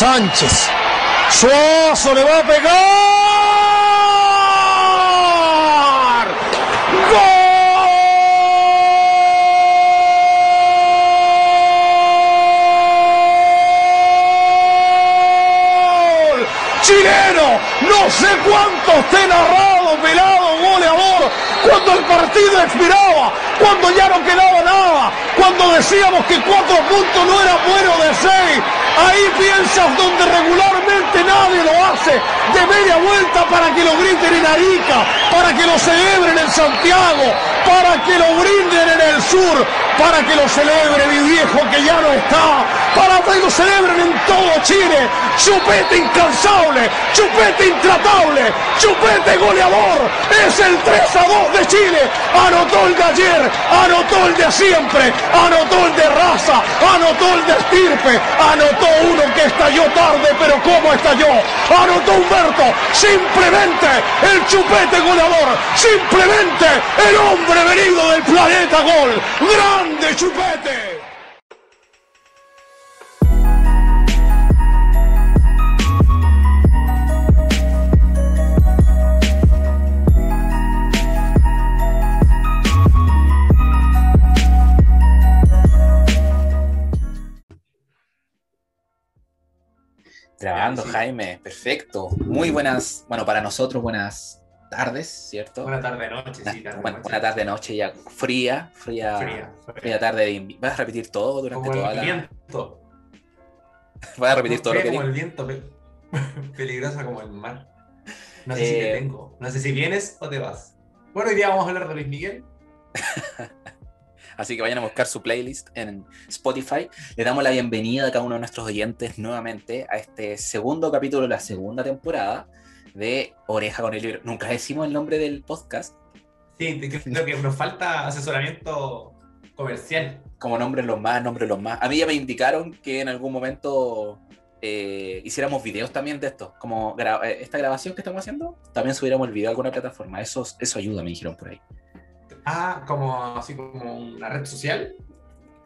Sánchez. Suazo le va a pegar. ¡Gol! Chileno, no sé cuántos te narrado, pelado, goleador, cuando el partido expiraba, cuando ya no quedaba nada, cuando decíamos que cuatro puntos no era bueno de seis, ahí piensas donde regularmente nadie lo hace, de media vuelta para que lo griten en Arica, para que lo celebren en Santiago, para que lo brinden en el sur, para que lo celebre mi viejo que ya no está, para que lo celebren en todo Chile, chupete incansable, chupete intratable, chupete goleador, es el 3 a 2 de Chile, anotó el ayer, anotó el de siempre, anotó el de raza, anotó el de estirpe, anotó uno que estalló tarde, pero ¿cómo estalló? Anotó Humberto, simplemente el chupete goleador, simplemente el hombre venido del planeta gol, grande chupete. Grabando, Jaime, perfecto. Muy buenas, bueno, para nosotros buenas tardes, ¿cierto? Buena tarde, noche, Una- sí, tarde, buena, noche. buena tarde, noche ya fría, fría, fría, Fría, tarde de ¿Vas a repetir todo durante Como toda el la... viento. ¿Vas a repetir todo lo que como el viento, pe- peligrosa como el mar. No sé si Eh, te tengo. No sé si vienes o te vas. Bueno, hoy día vamos a hablar de Luis Miguel. Así que vayan a buscar su playlist en Spotify. Le damos la bienvenida a cada uno de nuestros oyentes nuevamente a este segundo capítulo de la segunda temporada de Oreja con el libro. Nunca decimos el nombre del podcast. Sí, creo que nos falta asesoramiento comercial. como nombres los más, nombres los más. A mí ya me indicaron que en algún momento eh, hiciéramos videos también de esto. Como gra- eh, esta grabación que estamos haciendo, también subiéramos el video a alguna plataforma. Eso, eso ayuda, me dijeron por ahí. Ah, como así como una red social.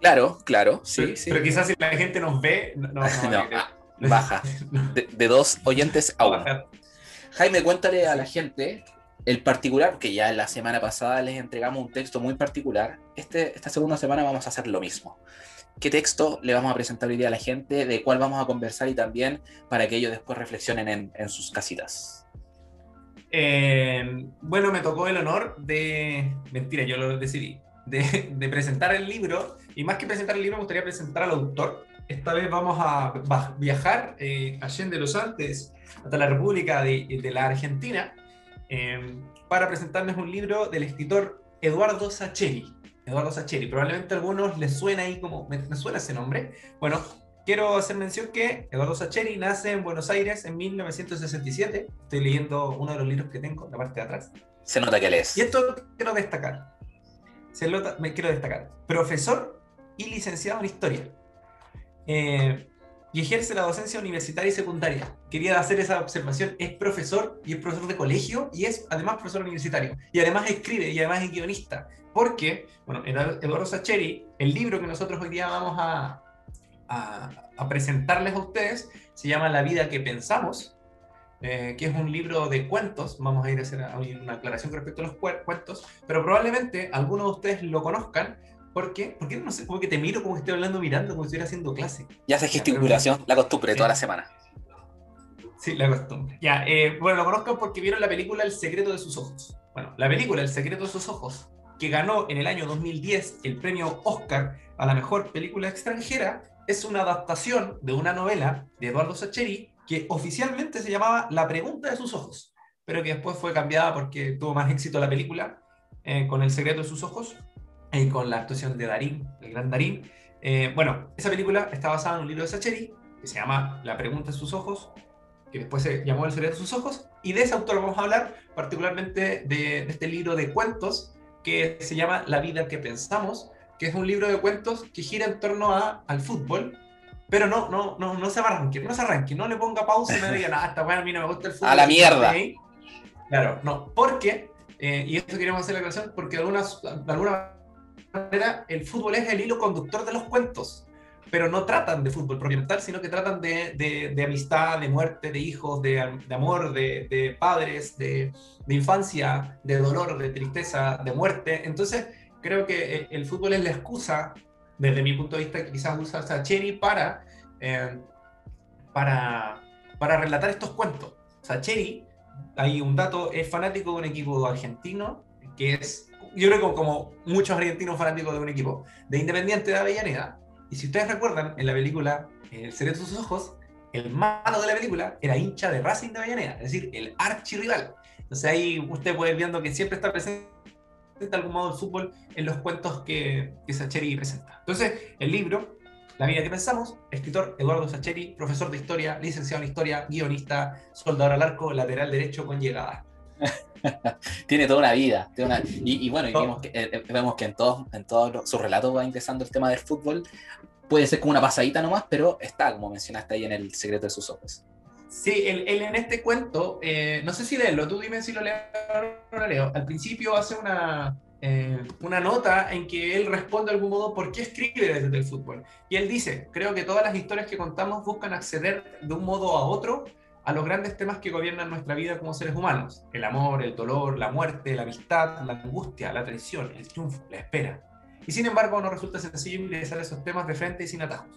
Claro, claro, sí, pero, sí. pero quizás si la gente nos ve, no, no, no, No, ah, baja. De, de dos oyentes a no, uno. Jaime, cuéntale a la gente el particular, que ya la semana pasada les entregamos un texto muy particular. Este, esta segunda semana vamos a hacer lo mismo. ¿Qué texto le vamos a presentar hoy día a la gente? ¿De cuál vamos a conversar? Y también para que ellos después reflexionen en, en sus casitas. Eh, bueno, me tocó el honor de. Mentira, yo lo decidí. De, presentar el libro. Y más que presentar el libro, me gustaría presentar al autor. Esta vez vamos a viajar eh, allende los Andes hasta la República de, la Argentina eh, para presentarles un libro del escritor Eduardo Sacheri. Eduardo Sacheri, probablemente a algunos les suena ahí como. Me suena ese nombre. Bueno, quiero hacer mención que Eduardo Sacheri nace en Buenos Aires en 1967. Estoy leyendo uno de los libros que tengo, la parte de atrás. Se nota que lees. Y esto quiero destacar. Se lo- me quiero destacar. Profesor y licenciado en historia. Eh, y ejerce la docencia universitaria y secundaria. Quería hacer esa observación. Es profesor y es profesor de colegio y es además profesor universitario. Y además escribe y además es guionista. Porque, bueno, Edu- Eduardo Sacheri, el libro que nosotros hoy día vamos a, a, a presentarles a ustedes, se llama La vida que pensamos, eh, que es un libro de cuentos. Vamos a ir a hacer una aclaración con respecto a los cue- cuentos, pero probablemente algunos de ustedes lo conozcan. ¿Por qué? Porque no sé, como que te miro como que estoy hablando mirando, como si estuviera haciendo clase. Ya hace gesticulación, la costumbre de toda la semana. Sí, la costumbre. Ya, eh, bueno, lo conozcan porque vieron la película El secreto de sus ojos. Bueno, la película El secreto de sus ojos, que ganó en el año 2010 el premio Oscar a la mejor película extranjera, es una adaptación de una novela de Eduardo Sacheri que oficialmente se llamaba La pregunta de sus ojos, pero que después fue cambiada porque tuvo más éxito la película eh, con El secreto de sus ojos y con la actuación de Darín, el gran Darín. Eh, bueno, esa película está basada en un libro de Sacheri que se llama La pregunta de sus ojos, que después se llamó El secreto de sus ojos, y de ese autor vamos a hablar particularmente de, de este libro de cuentos que se llama La vida que pensamos, que es un libro de cuentos que gira en torno a, al fútbol, pero no, no, no, no se arranque, no se arranque, no le ponga pausa y no diga, esta weá a mí no me gusta el fútbol. A la mierda. Claro, no, porque, eh, y esto queríamos hacer la aclaración, porque de, algunas, de alguna manera el fútbol es el hilo conductor de los cuentos. pero no tratan de fútbol propiamente sino que tratan de, de, amistad, de muerte, de hijos, de, de amor, de, padres, de, infancia, de dolor, de tristeza, de muerte. Entonces, creo que el, fútbol es la excusa, desde mi punto de vista, que quizás usa Sacheri para, eh, para, para relatar estos cuentos. Sacheri, hay un dato, es fanático de un equipo argentino que es, yo creo como muchos argentinos fanáticos de un equipo, de Independiente de Avellaneda, y si ustedes recuerdan, en la película El secreto de sus ojos, el malo de la película era hincha de Racing de Avellaneda, es decir, el archirrival. Entonces ahí usted puede ir viendo que siempre está presente de algún modo el fútbol en los cuentos que, que Sacheri presenta. Entonces, el libro, La vida que pensamos, escritor Eduardo Sacheri, profesor de historia, licenciado en historia, guionista, soldador al arco, lateral derecho con llegada. tiene toda una vida. Y, bueno, vemos, que, eh, eh, vemos que en todos en todo sus relatos va ingresando el tema del fútbol. Puede ser como una pasadita nomás, pero está, como mencionaste ahí en El secreto de sus ojos. Sí, él, en este cuento, eh, no sé si leerlo, tú dime si lo leo o no leo. Al principio hace una, una nota en que él responde de algún modo por qué escribe desde el fútbol. Y él dice, creo que todas las historias que contamos buscan acceder de un modo a otro a los grandes temas que gobiernan nuestra vida como seres humanos. El amor, el dolor, la muerte, la amistad, la angustia, la traición, el triunfo, la espera. Y sin embargo no resulta sencillo ingresar esos temas de frente y sin atajos.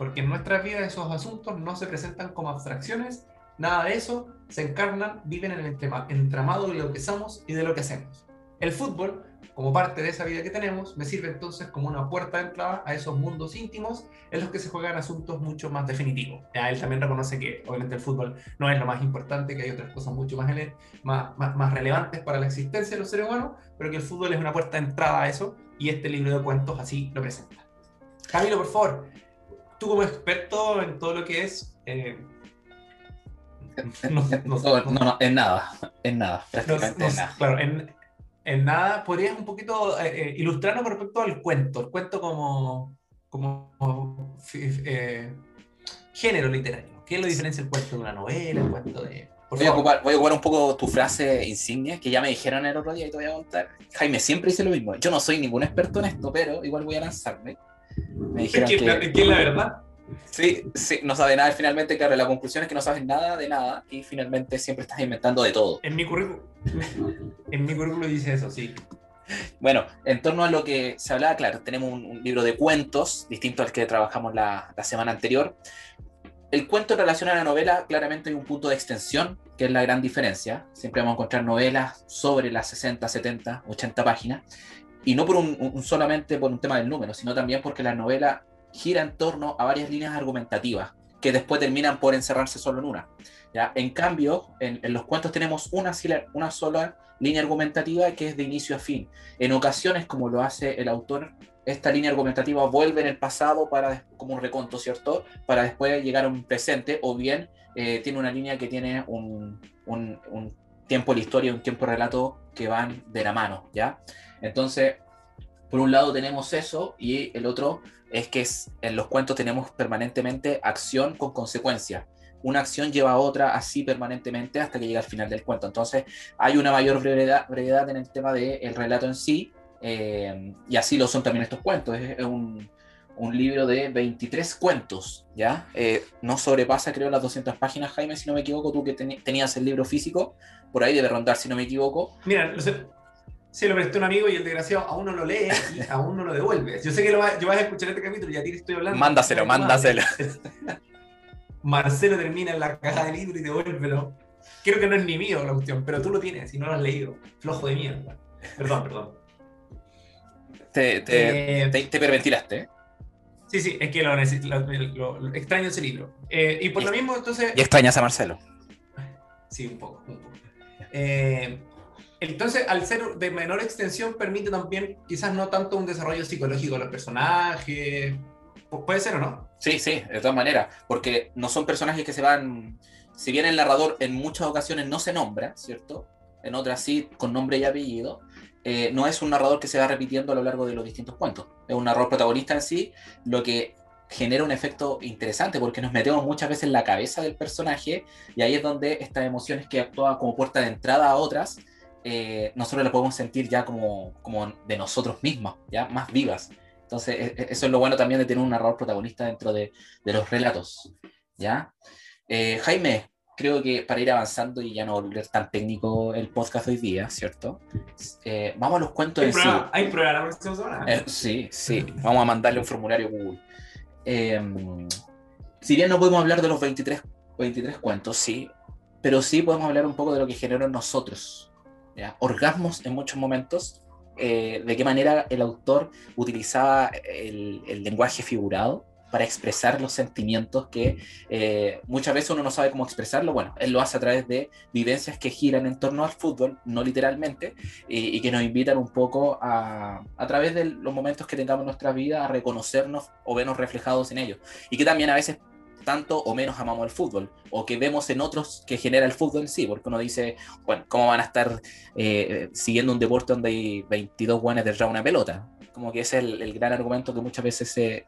Porque en nuestras vidas esos asuntos no se presentan como abstracciones, nada de eso, se encarnan, viven en el entramado de lo que somos y de lo que hacemos. El fútbol como parte de esa vida que tenemos, me sirve entonces como una puerta de entrada a esos mundos íntimos en los que se juegan asuntos mucho más definitivos. Ya él también reconoce que obviamente el fútbol no es lo más importante, que hay otras cosas mucho más, más, más, relevantes para la existencia de los seres humanos, pero que el fútbol es una puerta de entrada a eso y este libro de cuentos así lo presenta. Camilo, por favor, tú como experto en todo lo que es... Eh, no, no, en nada, en nada, prácticamente en nada. Claro, en, en nada, ¿podrías un poquito eh, eh, ilustrarnos con respecto al cuento? El cuento como, como eh, género literario. ¿Qué es lo diferencia el cuento de una novela, el cuento de... Voy a, ocupar, voy a, ocupar, un poco tu frase insignia, que ya me dijeron el otro día y te voy a contar. Jaime siempre dice lo mismo. Yo no soy ningún experto en esto, pero igual voy a lanzarme. Me dijeron ¿Qué, que, ¿qué es la verdad? Sí, sí, no sabe nada. Finalmente, claro, la conclusión es que no sabes nada de nada y finalmente siempre estás inventando de todo. En mi currículum, en mi currículum dice eso, sí. Bueno, en torno a lo que se hablaba, claro, tenemos un, libro de cuentos distinto al que trabajamos la, la, semana anterior. El cuento en relación a la novela, claramente hay un punto de extensión, que es la gran diferencia. Siempre vamos a encontrar novelas sobre las 60, 70, 80 páginas, y no por un, solamente por un tema del número, sino también porque la novela gira en torno a varias líneas argumentativas que después terminan por encerrarse solo en una. ¿ya? En cambio, en, los cuentos tenemos una, una sola línea argumentativa que es de inicio a fin. En ocasiones, como lo hace el autor, esta línea argumentativa vuelve en el pasado para, como un reconto, ¿cierto? Para después llegar a un presente, o bien eh, tiene una línea que tiene un, un, un tiempo de la historia un tiempo de relato que van de la mano, ¿ya? Entonces, por un lado tenemos eso y el otro es que en los cuentos tenemos permanentemente acción con consecuencia. Una acción lleva a otra así permanentemente hasta que llega al final del cuento. Entonces hay una mayor brevedad, en el tema del relato en sí, eh, y así lo son también estos cuentos. Es, un, libro de 23 cuentos, ¿ya? Eh, no sobrepasa, creo, las 200 páginas, Jaime, si no me equivoco, tú que tenías el libro físico, por ahí debe rondar, si no me equivoco. Mira, se lo presté a un amigo y el desgraciado aún no lo lee y aún no lo devuelve. Yo sé que lo vas, yo vas a escuchar este capítulo y a ti te estoy hablando. Mándaselo, mándaselo. Marcelo termina en la caja de libro y devuélvelo. Creo que no es ni mío la cuestión, pero tú lo tienes y no lo has leído. Flojo de mierda. Perdón, perdón. Te, te, eh, te, perventilaste. ¿eh? Sí, sí, es que lo, lo, extraño ese libro. Eh, y por lo mismo, entonces. Y extrañas a Marcelo. Sí, un poco, un poco. Eh, entonces, al ser de menor extensión, permite también quizás no tanto un desarrollo psicológico de los personajes. ¿Puede ser o no? Sí, sí, de todas maneras, porque no son personajes que se van, si bien el narrador en muchas ocasiones no se nombra, ¿cierto? En otras sí, con nombre y apellido, eh, no es un narrador que se va repitiendo a lo largo de los distintos cuentos. Es un narrador protagonista en sí, lo que genera un efecto interesante porque nos metemos muchas veces en la cabeza del personaje y ahí es donde estas emociones que actúan como puerta de entrada a otras eh, nosotros la podemos sentir ya como, como de nosotros mismos, ya más vivas. Entonces, e, e, eso es lo bueno también de tener un narrador protagonista dentro de, de los relatos, ¿ya? Eh, Jaime, creo que para ir avanzando y ya no volver tan técnico el podcast hoy día, ¿cierto? Eh, vamos a los cuentos ¿Hay en sí. prueba, ¿Hay prueba la próxima semana? Eh, sí, sí, vamos a mandarle un formulario a Google. Eh, si bien no podemos hablar de los 23, 23 cuentos, sí, pero sí podemos hablar un poco de lo que generó en nosotros. ¿Ya? Orgasmos en muchos momentos, eh, de qué manera el autor utilizaba el, lenguaje figurado para expresar los sentimientos que eh, muchas veces uno no sabe cómo expresarlo. Bueno, él lo hace a través de vivencias que giran en torno al fútbol, no literalmente, y, y que nos invitan un poco a, a través de los momentos que tengamos en nuestra vida a reconocernos o vernos reflejados en ellos. Y que también a veces tanto o menos amamos el fútbol, o que vemos en otros que genera el fútbol en sí, porque uno dice, bueno, ¿cómo van a estar eh, siguiendo un deporte donde hay 22 guanes de una pelota? Como que ese es el, el gran argumento que muchas veces se,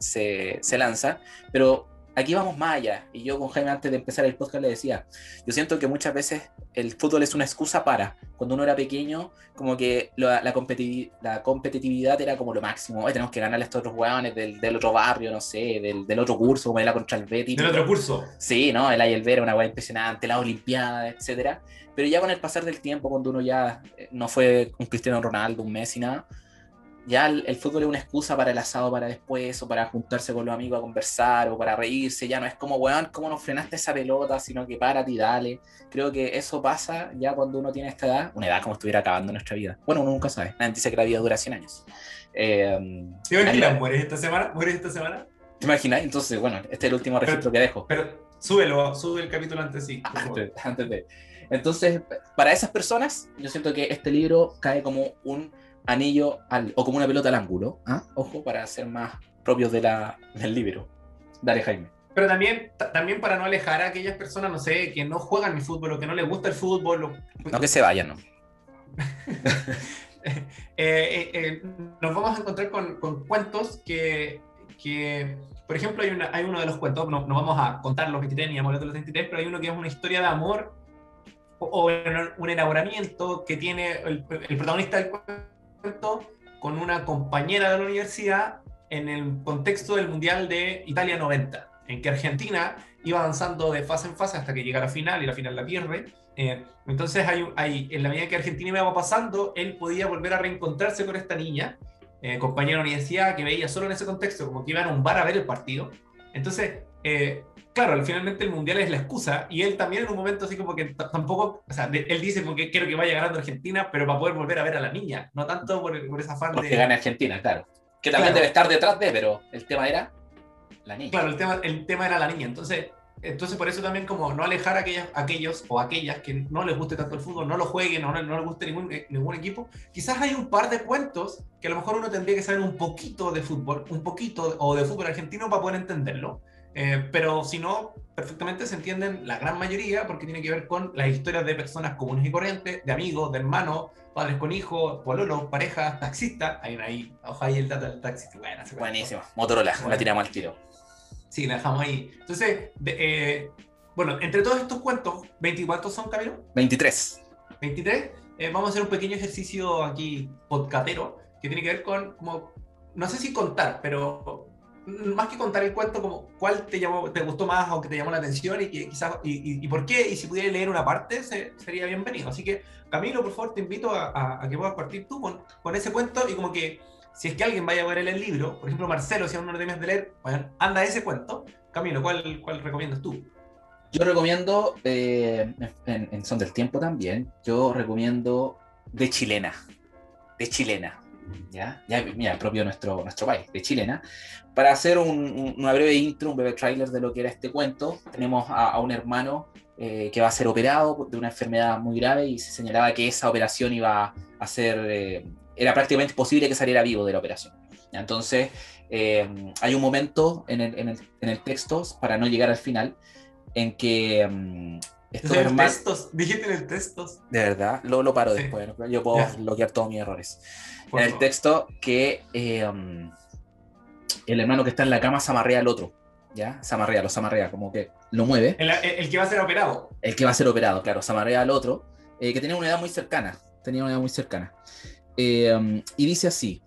se, lanza, pero aquí vamos más allá, y yo con Jaime antes de empezar el podcast le decía, yo siento que muchas veces el fútbol es una excusa para, cuando uno era pequeño, como que la, la, competitiv la competitividad era como lo máximo, tenemos que ganarle a estos otros hueones del, del, otro barrio, no sé, del, del, otro curso, como era contra el Betis. Del otro curso. Sí, ¿no? El Ayelver era una hueá impresionante, la Olimpiada, etcétera. Pero ya con el pasar del tiempo, cuando uno ya eh, no fue un Cristiano Ronaldo, un Messi, nada, ya el, el, fútbol es una excusa para el asado para después, o para juntarse con los amigos a conversar, o para reírse, ya no es como, weón, ¿cómo no frenaste esa pelota? Sino que párate y dale. Creo que eso pasa ya cuando uno tiene esta edad, una edad como estuviera acabando nuestra vida. Bueno, uno nunca sabe, nadie dice que la vida dura 100 años. Eh, ¿Te imaginas, mueres esta semana? ¿Mueres esta semana? ¿Te imaginas? Entonces, bueno, este es el último registro que dejo. Pero súbelo, sube el capítulo antes sí. Antes, antes de. Entonces, para esas personas, yo siento que este libro cae como un anillo al, o como una pelota al ángulo. ¿eh? Ojo, para ser más propios de la, del libro. Dale, Jaime. Pero también, también para no alejar a aquellas personas, no sé, que no juegan el fútbol o que no les gusta el fútbol. O... No que se vayan, ¿no? eh, eh, eh, nos vamos a encontrar con, con cuentos que, que, por ejemplo, hay, una, hay uno de los cuentos, no, no vamos a contar los 23 ni a los 23, pero hay uno que es una historia de amor o, o un enamoramiento que tiene el, el protagonista del cuento con una compañera de la universidad en el contexto del Mundial de Italia 90, en que Argentina iba avanzando de fase en fase hasta que llegara a final y la final la pierde. Eh, entonces, hay, hay, en la medida que Argentina iba pasando, él podía volver a reencontrarse con esta niña, eh, compañera de la universidad, que veía solo en ese contexto, como que iban a un bar a ver el partido. Entonces, eh, claro, finalmente el mundial es la excusa y él también en un momento así como que tampoco, o sea, él dice como que quiero que vaya ganando Argentina, pero para poder volver a ver a la niña, no tanto por, por esa fan Porque de... gane Argentina, claro. Que también claro. debe estar detrás de, pero el tema era la niña. Claro, el tema, el tema era la niña, entonces... Entonces, por eso también, como no alejar a aquellas, aquellos o aquellas que no les guste tanto el fútbol, no lo jueguen, no, no les guste ningún, ningún equipo, quizás hay un par de cuentos que a lo mejor uno tendría que saber un poquito de fútbol, un poquito, o de fútbol argentino para poder entenderlo. Eh, pero si no, perfectamente se entienden la gran mayoría porque tiene que ver con las historias de personas comunes y corrientes, de amigos, de hermanos, padres con hijos, pololos, parejas, taxistas. Hay una ahí, ojo ahí el dato del taxi. Bueno, Buenísimo. Motorola, bueno. la tiramos al tiro. Sí, la dejamos ahí. Entonces, de, eh, bueno, entre todos estos cuentos, ¿20 cuántos son, Camilo? 23. 23. Eh, vamos a hacer un pequeño ejercicio aquí podcatero que tiene que ver con, como, no sé si contar, pero más que contar el cuento, como cuál te llamó, te gustó más o que te llamó la atención y que quizás y, y, y por qué, y si pudiera leer una parte, se, sería bienvenido. Así que, Camilo, por favor, te invito a, a, a que puedas partir tú con, con, ese cuento y como que si es que alguien vaya a ver el libro, por ejemplo, Marcelo, si aún no lo tienes de leer, bueno, anda ese cuento. Camilo, ¿cuál, cuál recomiendas tú? Yo recomiendo, eh, en, en Son del Tiempo también, yo recomiendo De Chilena. De Chilena. ¿ya? ya mira, propio nuestro, nuestro país, de chilena. Para hacer un, un, una breve intro, un breve tráiler de lo que era este cuento, tenemos a, a un hermano eh, que va a ser operado de una enfermedad muy grave y se señalaba que esa operación iba a ser, eh, era prácticamente imposible que saliera vivo de la operación. Entonces, eh, hay un momento en el, en, el, en el, texto, para no llegar al final, en que... Um, estos hermanos, textos, dijiste en el textos. De verdad, lo, lo paro sí. después. Yo puedo yeah. bloquear todos mis errores. Por en el texto que um, el hermano que está en la cama se amarrea al otro. ¿Ya? Se amarrea, lo se amarrea, como que lo mueve. El, el, que va a ser operado. El que va a ser operado, claro, se amarrea al otro, eh, que tenía una edad muy cercana. Tenía una edad muy cercana. Eh, um, y dice así: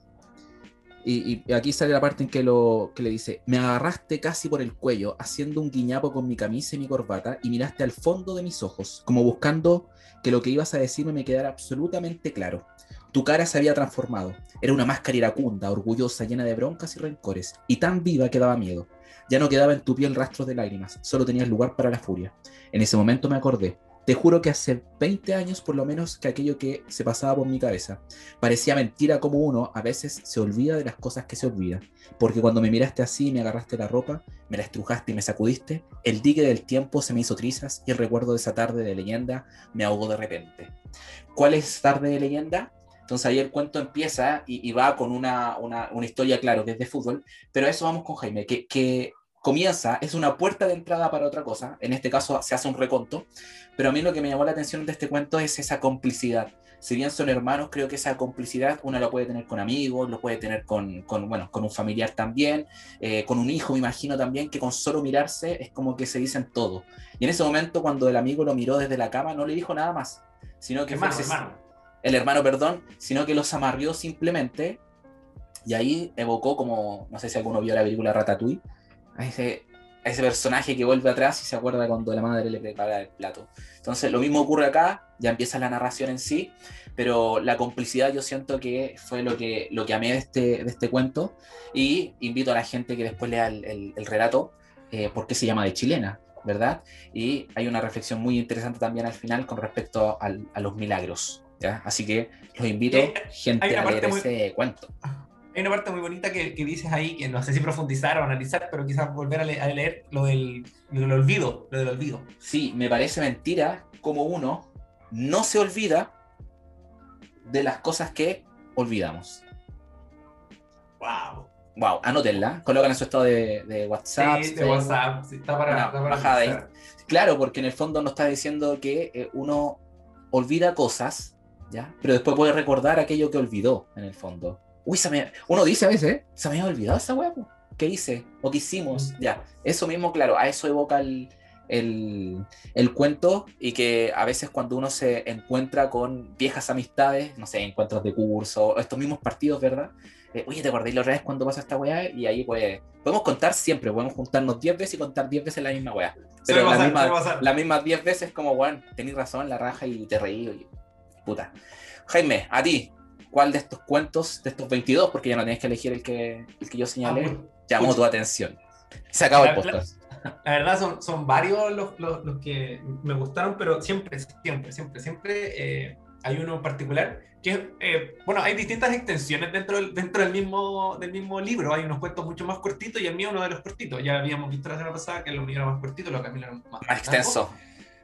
Y, y aquí sale la parte en que, lo, que le dice, me agarraste casi por el cuello, haciendo un guiñapo con mi camisa y mi corbata, y miraste al fondo de mis ojos, como buscando que lo que ibas a decirme me quedara absolutamente claro. Tu cara se había transformado. Era una máscara iracunda, orgullosa, llena de broncas y rencores, y tan viva que daba miedo. Ya no quedaba en tu piel rastros de lágrimas, solo tenías lugar para la furia. En ese momento me acordé. Te juro que hace 20 años por lo menos que aquello que se pasaba por mi cabeza. Parecía mentira como uno a veces se olvida de las cosas que se olvida. Porque cuando me miraste así y me agarraste la ropa, me la estrujaste y me sacudiste, el dique del tiempo se me hizo trizas y el recuerdo de esa tarde de leyenda me ahogó de repente. ¿Cuál es tarde de leyenda? Entonces ahí el cuento empieza y, va con una, una, una, historia, claro, que es de fútbol, pero a eso vamos con Jaime, que, que comienza, es una puerta de entrada para otra cosa, en este caso se hace un reconto, pero a mí lo que me llamó la atención de este cuento es esa complicidad. Si bien son hermanos, creo que esa complicidad uno la puede tener con amigos, lo puede tener con, con bueno, con un familiar también, eh, con un hijo, me imagino también, que con solo mirarse es como que se dicen todo. Y en ese momento, cuando el amigo lo miró desde la cama, no le dijo nada más, sino que hermano, hermano. El hermano, perdón, sino que los amarrió simplemente. Y ahí evocó como, no sé si alguno vio la película Ratatouille, a ese, ese personaje que vuelve atrás y se acuerda cuando la madre le prepara el plato. Entonces, lo mismo ocurre acá, ya empieza la narración en sí, pero la complicidad yo siento que fue lo que, lo que amé de este, de este cuento y invito a la gente que después lea el, el, el relato, eh, por qué se llama de chilena, ¿verdad? Y hay una reflexión muy interesante también al final con respecto a los milagros, ¿ya? Así que los invito, Eh, gente, a leer muy... ese cuento. Hay una parte muy bonita que, que, dices ahí, que no sé si profundizar o analizar, pero quizás volver a, le a leer lo del, lo del, olvido, lo del olvido. Sí, me parece mentira como uno no se olvida de las cosas que olvidamos. Wow. Wow, anótenla, colocan en su estado de, de WhatsApp. Sí, de WhatsApp, sí, está para, está para bajada ahí. Claro, porque en el fondo nos está diciendo que eh, uno olvida cosas, ¿ya? Pero después puede recordar aquello que olvidó, en el fondo. Uy, se me... uno dice a veces, ¿eh? se me había olvidado esa hueá, ¿qué hice? ¿O qué hicimos? Ya, eso mismo, claro, a eso evoca el, el, el, cuento y que a veces cuando uno se encuentra con viejas amistades, no sé, encuentros de curso, estos mismos partidos, ¿verdad? Eh, Oye, ¿te acordás la otra vez cuando pasa esta weá? Y ahí pues, podemos contar siempre, podemos juntarnos 10 veces y contar 10 veces la misma weá. Pero las mismas la misma 10 veces como, weón, tenés razón, la raja y te reí. Puta. Jaime, a ti, ¿cuál de estos cuentos, de estos 22, porque ya no tenés que elegir el que, el que yo señalé, ah, llamó tu atención? Se acabó el podcast. La, la verdad son, son varios los, los, los, que me gustaron, pero siempre, siempre, siempre, siempre eh, hay uno en particular que, eh, bueno, hay distintas extensiones dentro, del, dentro del, mismo, del mismo libro. Hay unos cuentos mucho más cortitos y el mío uno de los cortitos. Ya habíamos visto la semana pasada que el mío era más cortito, lo que a mí era más, más extenso.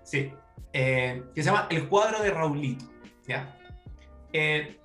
Sí. Eh, que se llama El cuadro de Raulito. ¿Ya? Eh,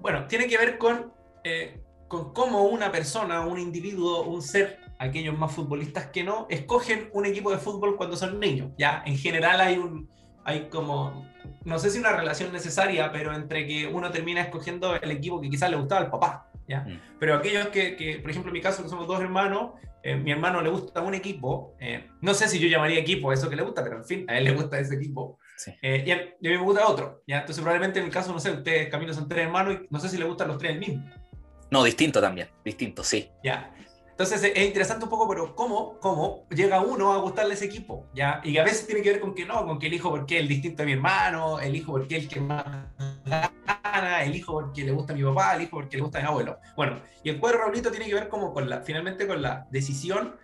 bueno, tiene que ver con, eh, con cómo una persona, un individuo, un ser, aquellos más futbolistas que no, escogen un equipo de fútbol cuando son niños. Ya, en general hay un, hay como, no sé si una relación necesaria, pero entre que uno termina escogiendo el equipo que quizás le gustaba al papá. ¿ya? Mm. Pero aquellos que, que, por ejemplo, en mi caso, que somos dos hermanos, eh, mi hermano le gusta un equipo, eh, no sé si yo llamaría equipo eso que le gusta, pero en fin, a él le gusta ese equipo. Sí. Eh, y, a, y, a, mí me gusta otro. ¿ya? Entonces, probablemente en el caso, no sé, ustedes, Camilo, son tres hermanos y no sé si le gustan los tres el mismo. No, distinto también, distinto, sí. Ya. Entonces es interesante un poco, pero ¿cómo, cómo llega uno a gustarle ese equipo? ¿ya? Y a veces tiene que ver con que no, con que el hijo porque es el distinto a mi hermano, el hijo porque es el que más gana, el hijo porque le gusta a mi papá, el hijo porque le gusta a mi abuelo. Bueno, y el cuadro Raulito tiene que ver como con la, finalmente con la decisión,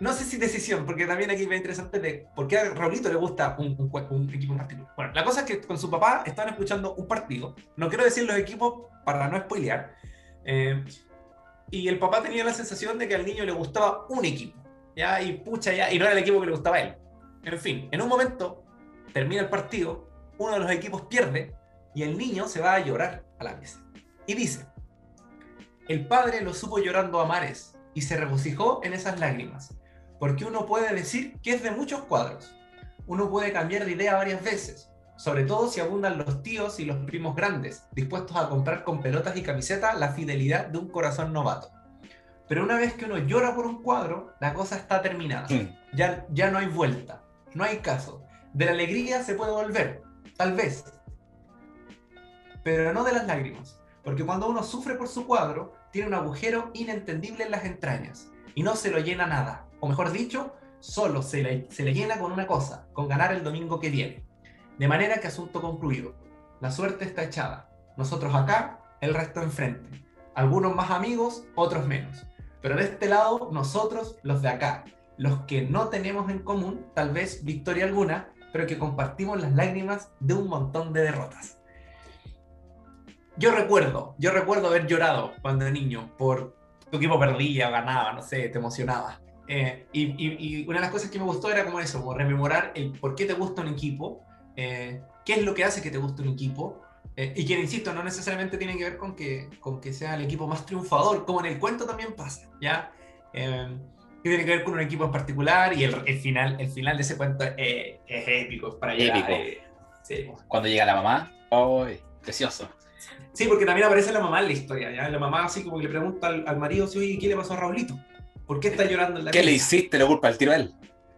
no sé si decisión, porque también aquí es interesante de por qué a Raulito le gusta un, un, un equipo en particular. Bueno, la cosa es que con su papá están escuchando un partido, no quiero decir los equipos para no spoilear, eh, y el papá tenía la sensación de que al niño le gustaba un equipo, ¿ya? Y pucha, ya, y no era el equipo que le gustaba a él. En fin, en un momento termina el partido, uno de los equipos pierde y el niño se va a llorar a la mesa. Y dice, el padre lo supo llorando a mares y se regocijó en esas lágrimas, porque uno puede decir que es de muchos cuadros. Uno puede cambiar de idea varias veces, sobre todo si abundan los tíos y los primos grandes, dispuestos a comprar con pelotas y camisetas la fidelidad de un corazón novato. Pero una vez que uno llora por un cuadro, la cosa está terminada. Ya, ya no hay vuelta, no hay caso. De la alegría se puede volver, tal vez, pero no de las lágrimas. Porque cuando uno sufre por su cuadro, tiene un agujero inentendible en las entrañas y no se lo llena nada. O mejor dicho, solo se le, llena con una cosa, con ganar el domingo que viene. De manera que asunto concluido. La suerte está echada. Nosotros acá, el resto enfrente. Algunos más amigos, otros menos. Pero de este lado, nosotros, los de acá, los que no tenemos en común, tal vez victoria alguna, pero que compartimos las lágrimas de un montón de derrotas. Yo recuerdo, yo recuerdo haber llorado cuando era niño por tu equipo perdía ganaba, no sé, te emocionaba. Eh, y, una de las cosas que me gustó era como eso, como rememorar el por qué te gusta un equipo, eh, qué es lo que hace que te guste un equipo, eh, y que, insisto, no necesariamente tiene que ver con que, con que sea el equipo más triunfador, como en el cuento también pasa, ¿ya? que tiene que ver con un equipo en particular y el, el final, el final de ese cuento es épico, para épico. sí. Cuando llega la mamá, ¡oh! Precioso. Sí, porque también aparece la mamá en la historia, ¿ya? La mamá así como que le pregunta al, al marido, si, oye, ¿qué le pasó a Raulito? ¿Por qué está llorando en la ¿Qué le hiciste? Le culpa el tiro a él.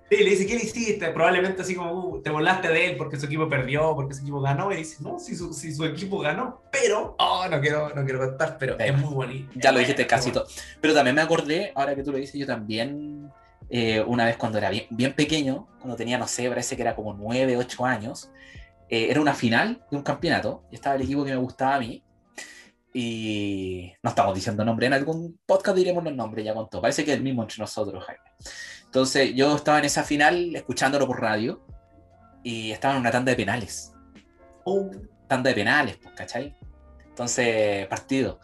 Sí, le dice, ¿qué le hiciste? Probablemente así como, uh, te volaste de él porque su equipo perdió, porque su equipo ganó. Y dice, no, si su, si su equipo ganó, pero, oh, no quiero, no quiero contar, pero es muy bonito. Ya lo dijiste casi todo. Pero también me acordé, ahora que tú lo dices, yo también, eh, una vez cuando era bien, bien pequeño, cuando tenía, no sé, parece que era como 9, 8 años, eh, era una final de un campeonato, y estaba el equipo que me gustaba a mí, y no estamos diciendo nombre, en algún podcast diremos los nombres, ya contó, parece que es el mismo entre nosotros, Jaime. Entonces yo estaba en esa final escuchándolo por radio y estaba en una tanda de penales. Oh. Tanda de penales, pues, ¿cachai? Entonces, partido.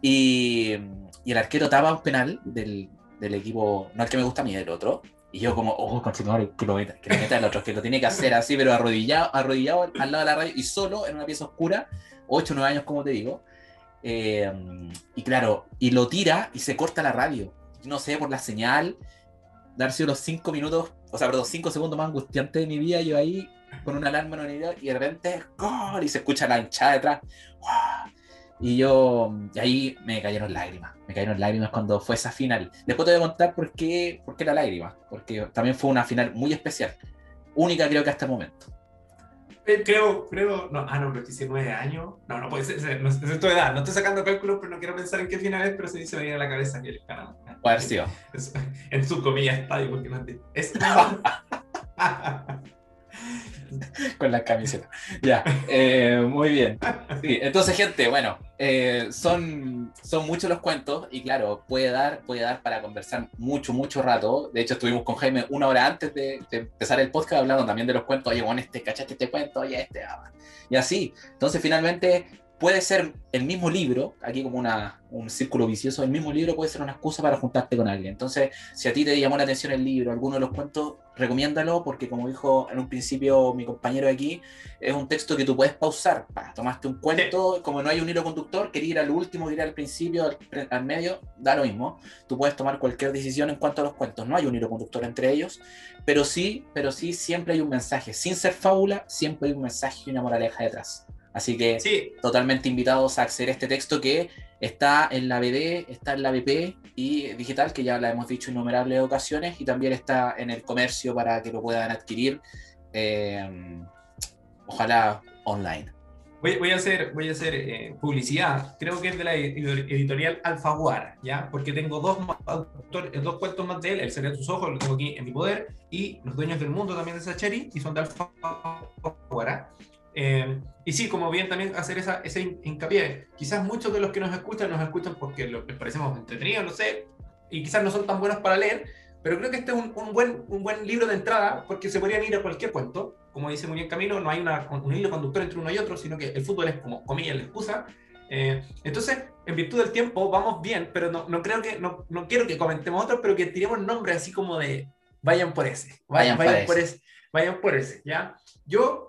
Y, y el arquero tapa un penal del, del, equipo, no el que me gusta a mí, el otro. Y yo como, oh, continuar, que lo meta, que lo meta el otro, que lo tiene que hacer así, pero arrodillado, arrodillado al lado de la radio y solo en una pieza oscura, 8 o 9 años como te digo. Eh, y claro, y lo tira y se corta la radio. No sé, por la señal, dar sido los cinco minutos, o sea, perdón, cinco segundos más angustiantes de mi vida, yo ahí con una alarma en unidad y de repente ¡gol! y se escucha la hinchada detrás. Y yo, y ahí me cayeron lágrimas, me cayeron lágrimas cuando fue esa final. Después te voy a contar por qué, por qué la lágrima, porque también fue una final muy especial, única creo que hasta el momento. Eh, creo, creo, no, ah, no, pero 19 años. No, no puede ser, no, es tu edad. No estoy sacando cálculos, pero no quiero pensar en qué final es, pero se dice venir a la cabeza que el canal. Haber sido. En su comilla estadio, porque no es. con la camiseta. Ya, eh, muy bien. entonces, gente, bueno, eh, son, son muchos los cuentos y claro, puede dar, puede dar para conversar mucho, mucho rato. De hecho, estuvimos con Jaime una hora antes de, empezar el podcast hablando también de los cuentos. Oye, bueno, este, ¿cachaste este cuento? Oye, este. Ah, y así. Entonces, finalmente, puede ser el mismo libro, aquí como una, un círculo vicioso, el mismo libro puede ser una excusa para juntarte con alguien. Entonces, si a ti te llamó la atención el libro, alguno de los cuentos, recomiéndalo porque como dijo en un principio mi compañero de aquí, es un texto que tú puedes pausar. tomaste un cuento, como no hay un hilo conductor, quería ir al último, ir al principio, al, medio, da lo mismo. Tú puedes tomar cualquier decisión en cuanto a los cuentos. No hay un hilo conductor entre ellos, pero sí, pero sí siempre hay un mensaje. Sin ser fábula, siempre hay un mensaje y una moraleja detrás. Así que sí. totalmente invitados a acceder a este texto que está en la BD, está en la BP y digital, que ya la hemos dicho innumerables ocasiones, y también está en el comercio para que lo puedan adquirir, eh, ojalá online. Voy, a hacer, voy a hacer eh, publicidad, creo que es de la editorial Alfaguara, ¿ya? Porque tengo dos, autores, dos cuentos más de él, El secreto de sus ojos, lo tengo aquí en mi poder, y Los dueños del mundo también de Sacheri, y son de Alfaguara. Eh, y sí, como bien también hacer esa, ese hincapié. Quizás muchos de los que nos escuchan nos escuchan porque les parecemos entretenidos, no sé, y quizás no son tan buenos para leer, pero creo que este es un, un, buen, un buen libro de entrada porque se podrían ir a cualquier cuento. Como dice muy bien Camilo, no hay una, un hilo conductor entre uno y otro, sino que el fútbol es como comillas la excusa. Eh, entonces, en virtud del tiempo, vamos bien, pero no, no creo que, no, no, quiero que comentemos otros, pero que tiremos nombres así como de vayan por ese, vayan, vayan, por ese, vayan por ese, ¿ya? Yo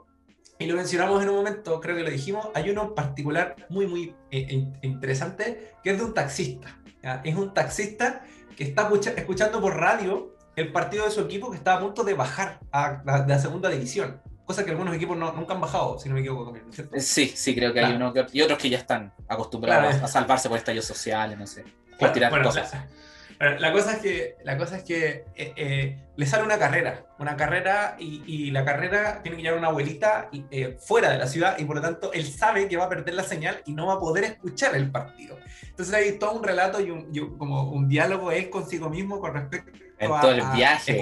y lo mencionamos en un momento, creo que lo dijimos, hay uno particular muy, muy eh, interesante, que es de un taxista. Es un taxista que está escuchando por radio el partido de su equipo que está a punto de bajar a, la segunda división. Cosa que algunos equipos no, nunca han bajado, si no me equivoco también, ¿cierto? Eh, sí, sí, creo que hay uno y otros que ya están acostumbrados a salvarse por estallos sociales, no sé. Por tirar cosas. la cosa es que, la cosa es que eh, eh, le sale una carrera, una carrera y, y la carrera tiene que llevar una abuelita eh, fuera de la ciudad y por lo tanto él sabe que va a perder la señal y no va a poder escuchar el partido. Entonces hay todo un relato y, un, y un- como un diálogo él consigo mismo con respecto En a- todo el viaje,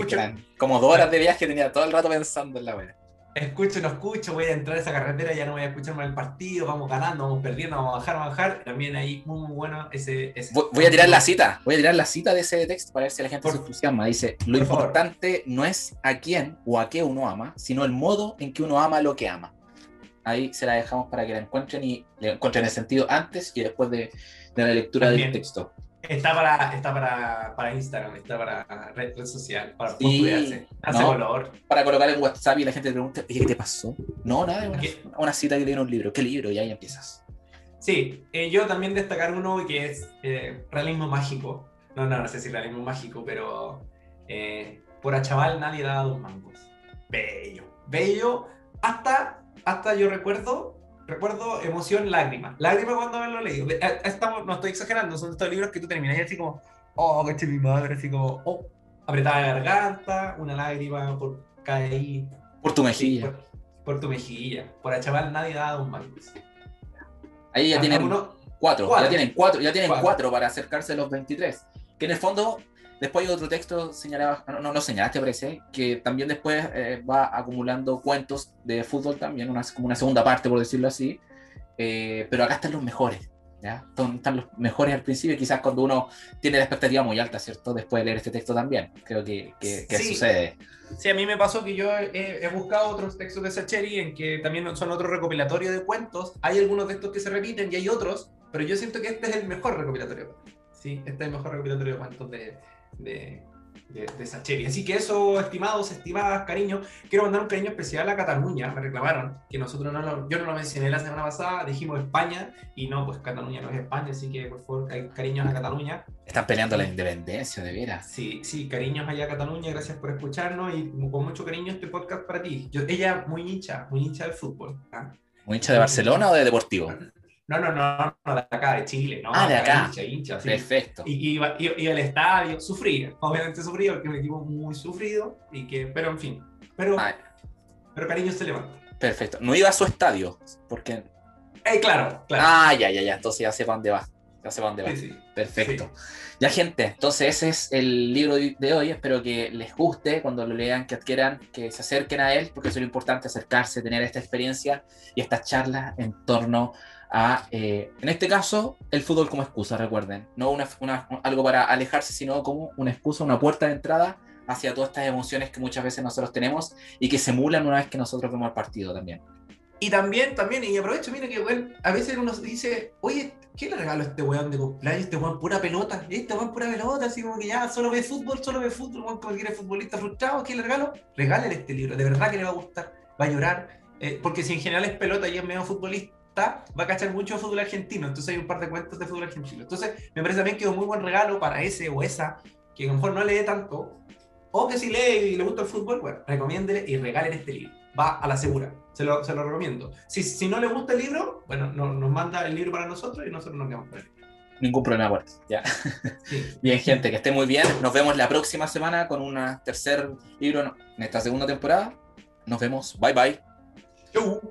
como dos horas de viaje, tenía todo el rato pensando en la wea. Escucho, no escucho, voy a entrar a esa carretera, ya no voy a escuchar más el partido, vamos ganando, vamos perdiendo, vamos a bajar, vamos a bajar. También ahí muy, muy bueno ese... ese Voy, a tirar la cita, voy a tirar la cita de ese texto para ver si la gente Por- se entusiasma. Dice, lo favor. importante no es a quién o a qué uno ama, sino el modo en que uno ama lo que ama. Ahí se la dejamos para que la encuentren y le encuentren el sentido antes y después de, de la lectura También. del texto. Está para, está para, para Instagram, está para red, red social, para Sí. Hace no. color. Para colocar en WhatsApp y la gente te pregunta, oye, ¿qué te pasó? No, nada, una, ¿Qué? una cita que leí en un libro. ¿Qué libro? Y ahí empiezas. Sí, eh, yo también destacar uno que es eh, realismo mágico. No, no, no sé si realismo mágico, pero eh, por a chaval nadie da dos mangos. Bello, bello. Hasta, hasta yo recuerdo, recuerdo emoción, lágrima. Lágrima cuando me lo leí. Estamos, no estoy exagerando, son estos libros que tú terminas y así como, oh, caché mi madre, así como, oh, apretada la garganta, una lágrima por cae ahí. Por tu mejilla. por, por tu mejilla. Por a chaval nadie da dos mangos. Ahí ya tienen cuatro, Cuatro. ya tienen cuatro, ya tienen Cuatro. cuatro para acercarse a los 23. Que en el fondo, después hay otro texto señalaba, no, no, señalaste, parece, que también después eh, va acumulando cuentos de fútbol también, una, como una segunda parte, por decirlo así. Eh, pero acá están los mejores, ¿ya? Están, están los mejores al principio, y quizás cuando uno tiene la expectativa muy alta, ¿cierto? Después de leer este texto también, creo que, que, que Sí. sucede. Sí, a mí me pasó que yo he, he buscado otros textos de Sacheri en que también son otro recopilatorio de cuentos. Hay algunos de estos que se repiten y hay otros, pero yo siento que este es el mejor recopilatorio. Sí, este es el mejor recopilatorio de cuentos de, de, de, de Sacheri. Así que eso, estimados, estimadas, cariño, quiero mandar un cariño especial a Cataluña. Me reclamaron que nosotros no lo, yo no lo mencioné la semana pasada, dijimos España y no, pues Cataluña no es España, así que por favor, cariños a Cataluña. Están peleando la independencia, de veras. Sí, sí, cariños allá a Cataluña, gracias por escucharnos y con mucho cariño este podcast para ti. Yo, ella muy hincha, muy hincha del fútbol. ¿ah? ¿Muy hincha de Barcelona o de Deportivo? No, no, no, no, de acá, de Chile, ¿no? Ah, de acá. Hincha, hincha, sí. Perfecto. Y iba, iba, al estadio, sufría, obviamente sufría porque un equipo muy sufrido, y que, pero en fin, pero, pero cariño se levanta. perfecto. No iba a su estadio, porque Eh, claro, claro. Ah, ya, ya, ya. Entonces ya sé para dónde va. Ya sé para dónde va. sí, sí. Perfecto. Ya, gente, entonces ese es el libro de de hoy. Espero que les guste cuando lo lean, que adquieran, que se acerquen a él, porque eso es lo importante, acercarse, tener esta experiencia y estas charlas en torno a, eh, en este caso, el fútbol como excusa, recuerden. No una, una- algo para alejarse, sino como una excusa, una puerta de entrada hacia todas estas emociones que muchas veces nosotros tenemos y que se emulan una vez que nosotros vemos el partido también. Y también, también, y aprovecho, mira que, weón, a veces uno dice, oye, ¿qué le regalo a este weón de cumpleaños? Este weón pura pelota, este weón pura pelota, así como que ya solo ve fútbol, solo ve fútbol, weón, como futbolista frustrado, ¿qué le regalo? Regálale este libro, de verdad que le va a gustar, va a llorar, eh, porque si en general es pelota y es medio futbolista, va a cachar mucho fútbol argentino, entonces hay un par de cuentos de fútbol argentino. Entonces, me parece también que es un muy buen regalo para ese o esa, que a lo mejor no lee tanto, o que si lee y le gusta el fútbol, bueno, recomiéndele y regalen este libro. Va a la segura. Se lo, se lo recomiendo. Si, si no le gusta el libro, bueno, no- nos manda el libro para nosotros y nosotros nos quedamos con él. Ningún problema por eso, Ya. Sí. Bien, gente, que esté muy bien. Nos vemos la próxima semana con un tercer libro en esta segunda temporada. Nos vemos. Bye bye. Chau.